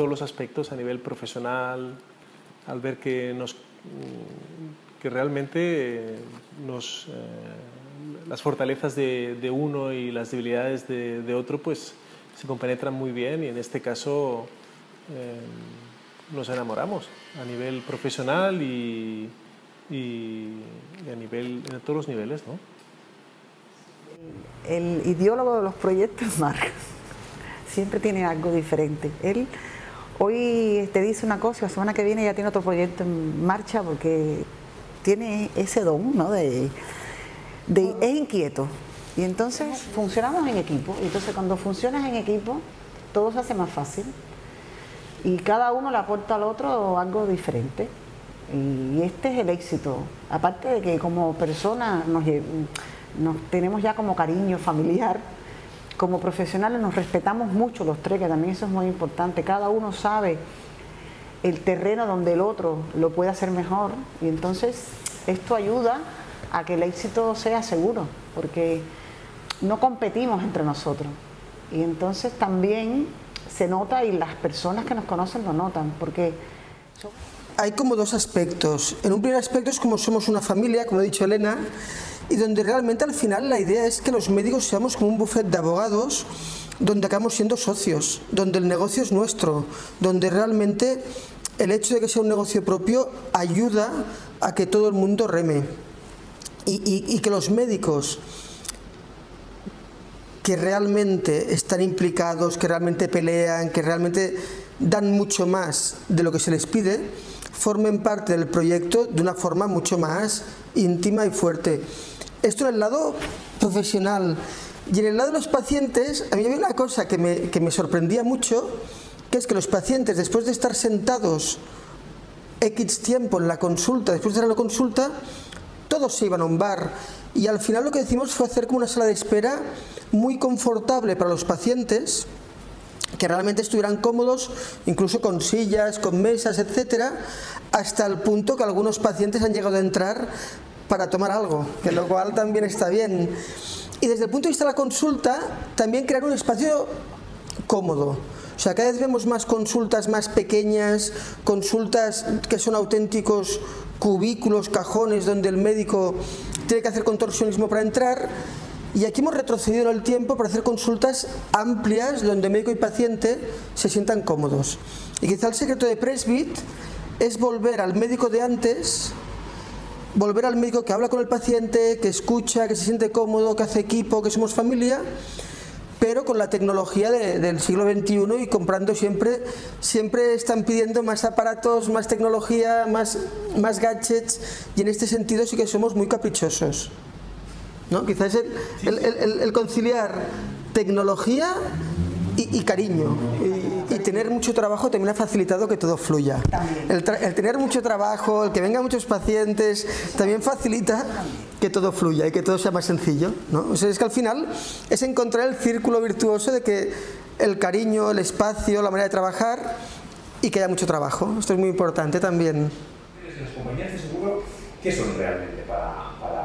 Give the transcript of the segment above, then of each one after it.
todos los aspectos a nivel profesional, al ver que, nos, que realmente nos, eh, las fortalezas de, de, uno y las debilidades de, de, otro pues se compenetran muy bien y en este caso eh, nos enamoramos a nivel profesional y, y, a, nivel, a todos los niveles. ¿no? El ideólogo de los proyectos, Marc, siempre tiene algo diferente. Él hoy te dice una cosa y la semana que viene ya tiene otro proyecto en marcha porque tiene ese don, ¿no? De, de, es inquieto. Y entonces funcionamos en equipo. Y entonces cuando funcionas en equipo, todo se hace más fácil. Y cada uno le aporta al otro algo diferente. Y este es el éxito. Aparte de que como persona nos, nos tenemos ya como cariño familiar, como profesionales nos respetamos mucho los tres, que también eso es muy importante. Cada uno sabe el terreno donde el otro lo puede hacer mejor y entonces esto ayuda a que el éxito sea seguro, porque no competimos entre nosotros. Y entonces también se nota y las personas que nos conocen lo notan, porque... Hay como dos aspectos. En un primer aspecto es como somos una familia, como ha dicho Elena, y donde realmente al final la idea es que los médicos seamos como un buffet de abogados donde acabamos siendo socios, donde el negocio es nuestro, donde realmente el hecho de que sea un negocio propio ayuda a que todo el mundo reme y, y, que los médicos que realmente están implicados, que realmente pelean, que realmente dan mucho más de lo que se les pide, formen parte del proyecto de una forma mucho más íntima y fuerte. Esto en el lado profesional. Y en el lado de los pacientes, a mí había una cosa que me, que me sorprendía mucho, que es que los pacientes, después de estar sentados X tiempo en la consulta, después de la consulta, todos se iban a un bar. Y al final lo que decimos fue hacer como una sala de espera muy confortable para los pacientes, que realmente estuvieran cómodos, incluso con sillas, con mesas, etcétera, hasta el punto que algunos pacientes han llegado a entrar para tomar algo, que lo cual también está bien. Y desde el punto de vista de la consulta, también crear un espacio cómodo. O sea, cada vez vemos más consultas más pequeñas, consultas que son auténticos cubículos, cajones, donde el médico tiene que hacer contorsionismo para entrar. Y aquí hemos retrocedido en el tiempo para hacer consultas amplias, donde médico y paciente se sientan cómodos. Y quizá el secreto de Presbit es volver al médico de antes volver al médico que habla con el paciente, que escucha, que se siente cómodo, que hace equipo, que somos familia, pero con la tecnología de, del siglo XXI y comprando siempre, siempre están pidiendo más aparatos, más tecnología, más, más gadgets y en este sentido sí que somos muy caprichosos. ¿no? Quizás el, conciliar tecnología y, y cariño. Y, y, tener mucho trabajo también ha facilitado que todo fluya. El, el, tener mucho trabajo, el que vengan muchos pacientes, también facilita que todo fluya y que todo sea más sencillo. ¿no? O sea, es que al final es encontrar el círculo virtuoso de que el cariño, el espacio, la manera de trabajar y que haya mucho trabajo. Esto es muy importante también. Las compañías de seguro, ¿qué son realmente para, para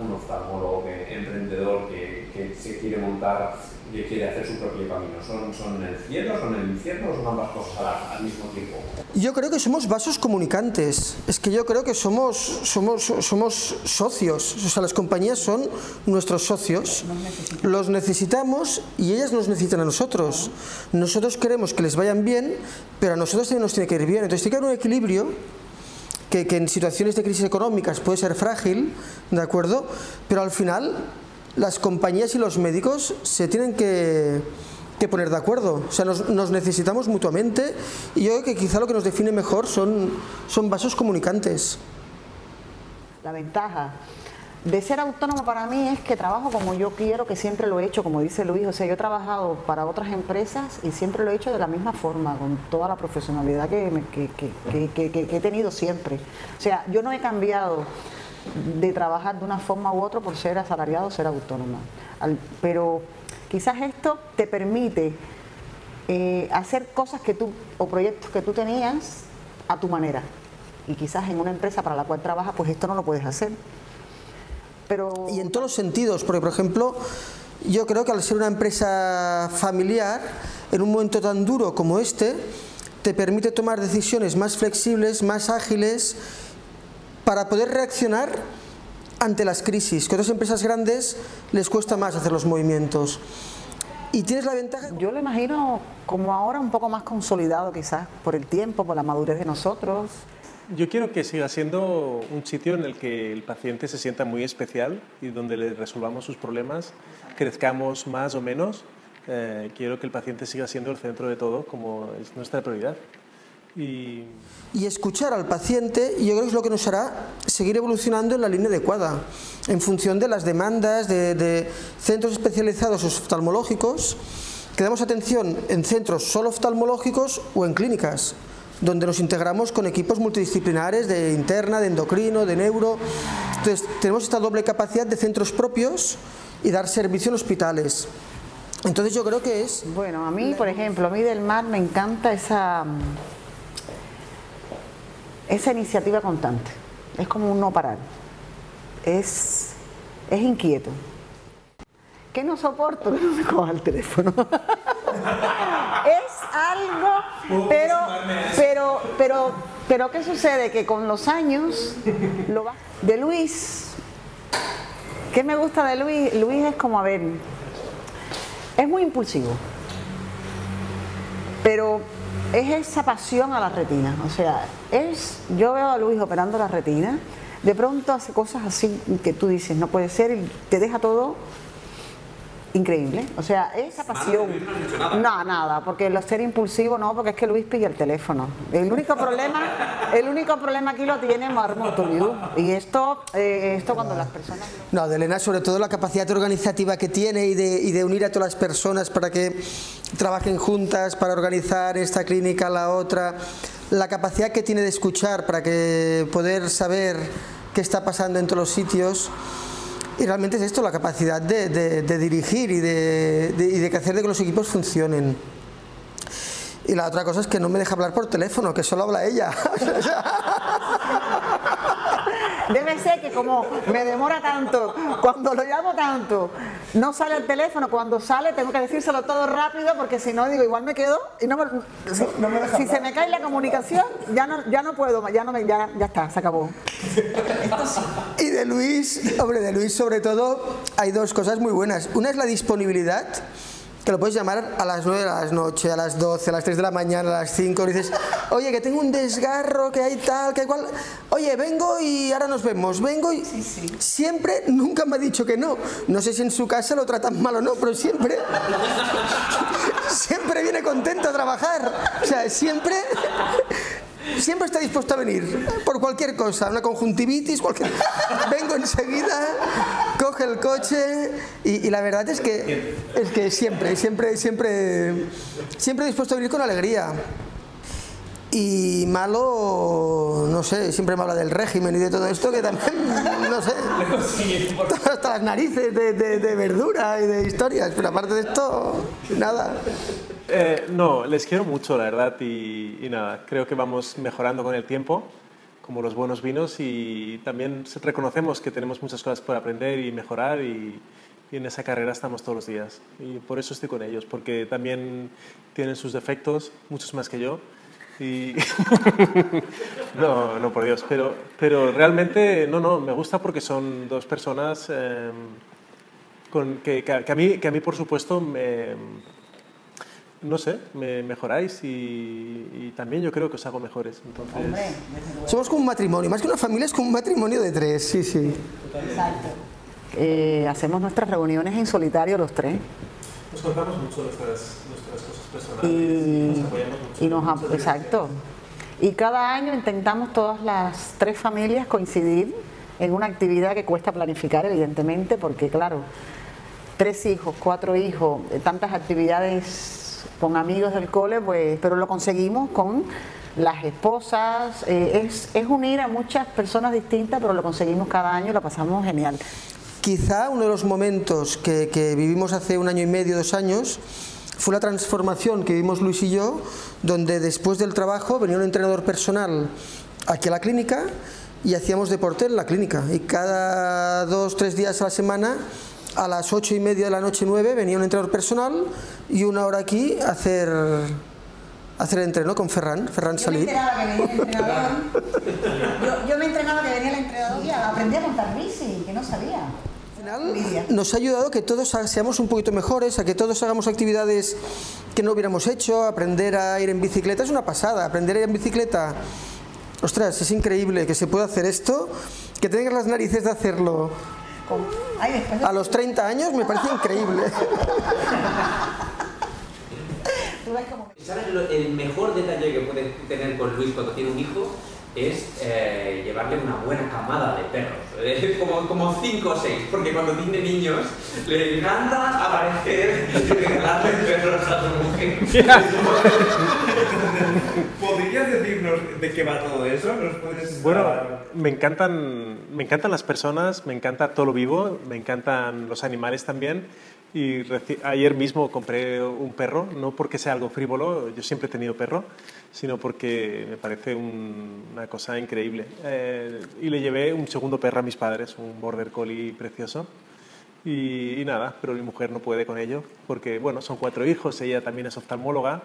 un oftalmólogo emprendedor que, que se quiere montar que quiere hacer su propio camino? ¿Son, ¿Son el cielo, son el infierno o son ambas cosas al, al, mismo tiempo? Yo creo que somos vasos comunicantes. Es que yo creo que somos, somos, somos socios. O sea, las compañías son nuestros socios. Los necesitamos y ellas nos necesitan a nosotros. Nosotros queremos que les vayan bien, pero a nosotros también nos tiene que ir bien. Entonces tiene que haber un equilibrio que, en situaciones de crisis económicas puede ser frágil, ¿de acuerdo? Pero al final las compañías y los médicos se tienen que, poner de acuerdo. O sea, nos, nos, necesitamos mutuamente y yo creo que quizá lo que nos define mejor son, son vasos comunicantes. La ventaja de ser autónomo para mí es que trabajo como yo quiero, que siempre lo he hecho, como dice Luis. O sea, yo he trabajado para otras empresas y siempre lo he hecho de la misma forma, con toda la profesionalidad que, que he tenido siempre. O sea, yo no he cambiado de trabajar de una forma u otra por ser asalariado o ser autónoma. Pero quizás esto te permite eh, hacer cosas que tú o proyectos que tú tenías a tu manera. Y quizás en una empresa para la cual trabajas, pues esto no lo puedes hacer. Pero... Y en todos los sentidos, porque por ejemplo, yo creo que al ser una empresa familiar, en un momento tan duro como este, te permite tomar decisiones más flexibles, más ágiles, para poder reaccionar ante las crisis, que a otras empresas grandes les cuesta más hacer los movimientos. Y tienes la ventaja... Yo lo imagino como ahora un poco más consolidado quizás por el tiempo, por la madurez de nosotros. Yo quiero que siga siendo un sitio en el que el paciente se sienta muy especial y donde le resolvamos sus problemas, crezcamos más o menos. Eh, quiero que el paciente siga siendo el centro de todo, como es nuestra prioridad. Y... y... escuchar al paciente, yo creo que es lo que nos hará seguir evolucionando en la línea adecuada, en función de las demandas de, de centros especializados oftalmológicos, que damos atención en centros solo oftalmológicos o en clínicas, donde nos integramos con equipos multidisciplinares de interna, de endocrino, de neuro. Entonces, tenemos esta doble capacidad de centros propios y dar servicio en hospitales. Entonces yo creo que es... Bueno, a mí, por ejemplo, a mí del mar me encanta esa esa iniciativa constante. Es como un no parar. Es, es inquieto. ¿Qué no soporto? Que no coja el teléfono. es algo, pero, pero, pero, pero, ¿qué sucede? Que con los años, lo va, de Luis, ¿qué me gusta de Luis? Luis es como, a ver, es muy impulsivo, pero es esa pasión a la retina. O sea, es, yo veo a Luis operando la retina, de pronto hace cosas así que tú dices, no puede ser, y te deja todo increíble. O sea, esa pasión. No, nada, porque lo ser impulsivo no, porque es que Luis pilla el teléfono. El único problema, el único problema aquí lo tiene Marmotoliu. Y esto, eh, esto cuando las personas. No, de Elena, sobre todo la capacidad organizativa que tiene y de, y de unir a todas las personas para que trabajen juntas, para organizar esta clínica, la otra. La capacidad que tiene de escuchar para que poder saber qué está pasando en todos los sitios. Y realmente es esto, la capacidad de, de, dirigir y de, y de hacer de que los equipos funcionen. Y la otra cosa es que no me deja hablar por teléfono, que solo habla ella. Debe ser que como me demora tanto, cuando lo llamo tanto, no sale el teléfono, cuando sale tengo que decírselo todo rápido porque si no digo igual me quedo y no me, si, no me si se me cae la comunicación ya no, ya no puedo, ya no me, ya, ya está, se acabó. Y de Luis, hombre, de Luis sobre todo hay dos cosas muy buenas. Una es la disponibilidad que lo puedes llamar a las 9 de la noche, a las 12, a las 3 de la mañana, a las 5, y dices, oye, que tengo un desgarro, que hay tal, que hay cual, oye, vengo y ahora nos vemos, vengo y sí, sí. siempre, nunca me ha dicho que no. No sé si en su casa lo tratan mal o no, pero siempre, siempre viene contento a trabajar. O sea, siempre siempre está dispuesto a venir por cualquier cosa, una conjuntivitis, cualquier... vengo enseguida, coge el coche y, y, la verdad es que es que siempre, siempre, siempre, siempre dispuesto a venir con alegría. Y malo, no sé, siempre me habla del régimen y de todo esto que también, no sé, hasta las narices de, de, de verdura y de historias, pero aparte de esto, nada. Eh, no, les quiero mucho, la verdad, y, nada, creo que vamos mejorando con el tiempo, como los buenos vinos, y también reconocemos que tenemos muchas cosas por aprender y mejorar, y, en esa carrera estamos todos los días. Y por eso estoy con ellos, porque también tienen sus defectos, muchos más que yo. No, no, por Dios, pero, pero realmente, no, no, me gusta porque son dos personas que, que, a mí, que a mí, por supuesto, me no sé, me mejoráis y, y, también yo creo que os hago mejores. Entonces... Hombre, Somos como un matrimonio, más que una familia es como un matrimonio de tres, sí, sí. Exacto. Eh, hacemos nuestras reuniones en solitario los tres. Nos contamos mucho nuestras, nuestras cosas personales y, nos apoyamos mucho. Y nos, exacto. Y cada año intentamos todas las tres familias coincidir en una actividad que cuesta planificar, evidentemente, porque claro, tres hijos, cuatro hijos, tantas actividades con amigos del cole, pues, pero lo conseguimos con las esposas, eh, es, es, unir a muchas personas distintas, pero lo conseguimos cada año y lo pasamos genial. Quizá uno de los momentos que, que vivimos hace un año y medio, dos años, fue la transformación que vivimos Luis y yo, donde después del trabajo venía un entrenador personal aquí a la clínica y hacíamos deporte en la clínica. Y cada dos, tres días a la semana a las ocho y media de la noche, nueve, venía un entrenador personal y una hora aquí a hacer, hacer el entreno con Ferran, Ferran Yo me entrenaba que venía el entrenador. Yo, yo me entrenaba que venía el entrenador y aprendí a montar bici, que no sabía. Nos ha ayudado a que todos seamos un poquito mejores, a que todos hagamos actividades que no hubiéramos hecho, aprender a ir en bicicleta es una pasada, aprender a ir en bicicleta. Ostras, es increíble que se pueda hacer esto, que tengas las narices de hacerlo a los 30 años me parece increíble. ¿Sabes? lo- el mejor detalle que puedes tener con Luis cuando tiene un hijo es eh, llevarle una buena camada de perros, eh, como, como cinco o seis, porque cuando tiene niños le encanta aparecer y regalarle perros a su mujer. ¿Podrías decirnos de qué va todo eso? ¿Nos puedes Bueno, me encantan, me encantan las personas, me encanta todo lo vivo, me encantan los animales también. Y ayer mismo compré un perro, no porque sea algo frívolo, yo siempre he tenido perro, sino porque me parece un- una cosa increíble. Eh, y le llevé un segundo perro a mis padres, un border collie precioso. Y, y nada, pero mi mujer no puede con ello, porque bueno, son cuatro hijos, ella también es oftalmóloga,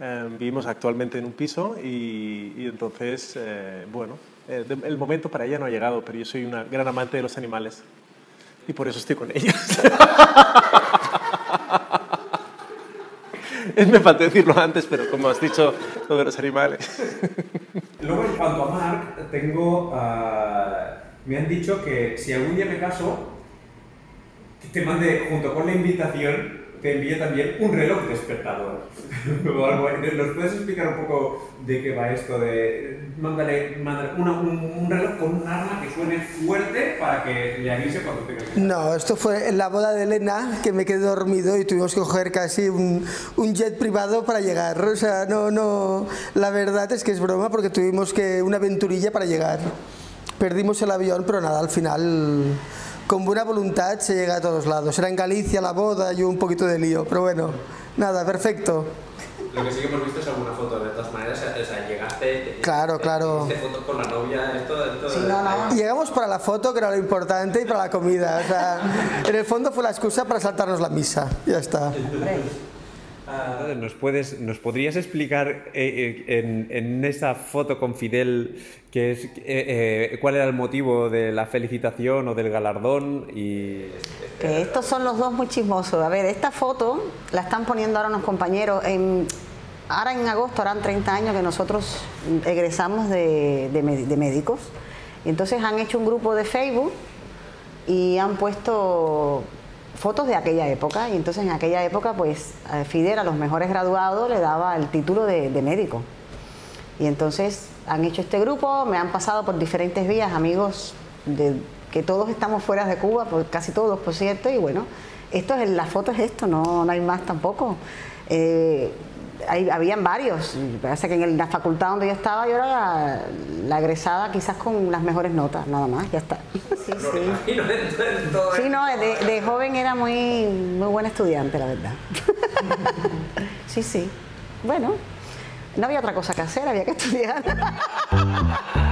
eh, vivimos actualmente en un piso y, y entonces, eh, bueno, eh, de- el momento para ella no ha llegado, pero yo soy una gran amante de los animales y por eso estoy con ellos. Me faltó decirlo antes, pero como has dicho, lo de los animales. Luego, en cuanto a Mark, tengo. ah, me han dicho que si algún día me caso, que te mande, junto con la invitación, te envíe también un reloj despertador. ¿Nos puedes explicar un poco de qué va esto? De. Mándale, mándale una- un, un reloj con un arma que suene fuerte para que le avise cuando tenga que. No, esto fue en la boda de Elena, que me quedé dormido y tuvimos que coger casi un, un jet privado para llegar. O sea, no, no, la verdad es que es broma porque tuvimos que una aventurilla para llegar. Perdimos el avión, pero nada, al final con buena voluntad se llega a todos lados. Era en Galicia la boda y un poquito de lío, pero bueno, nada, perfecto. Lo que sí que hemos visto es alguna foto, de todas maneras, o sea, llegaste... Claro, claro. Hiciste fotos con la novia, esto... esto Sí, no, no. Llegamos para la foto, que era lo importante, y para la comida. O sea, en el fondo fue la excusa para saltarnos la misa. Ya está. ¿Nos, puedes, ¿Nos podrías explicar eh, eh, en, en esa foto con Fidel qué es, eh, eh, cuál era el motivo de la felicitación o del galardón? Y... que estos son los dos muy chismosos. A ver, esta foto la están poniendo ahora unos compañeros. Ahora en agosto harán 30 años que nosotros egresamos de, de de médicos. Entonces han hecho un grupo de Facebook y han puesto fotos de aquella época. Y entonces en aquella época, pues Fidel a los mejores graduados le daba el título de, médico. Y entonces han hecho este grupo, me han pasado por diferentes vías amigos que todos estamos fuera de Cuba, casi todos, por cierto, y bueno, esto es, la foto es esto, no, no hay más tampoco. Eh, hay- habían varios, parece que en la facultad donde yo estaba yo era la, la egresada quizás con las mejores notas, nada más, ya está. Sí, sí. Y no todo Sí, no, de, de joven era muy, muy buena estudiante, la verdad. Sí, sí. Bueno, no había otra cosa que hacer, había que estudiar.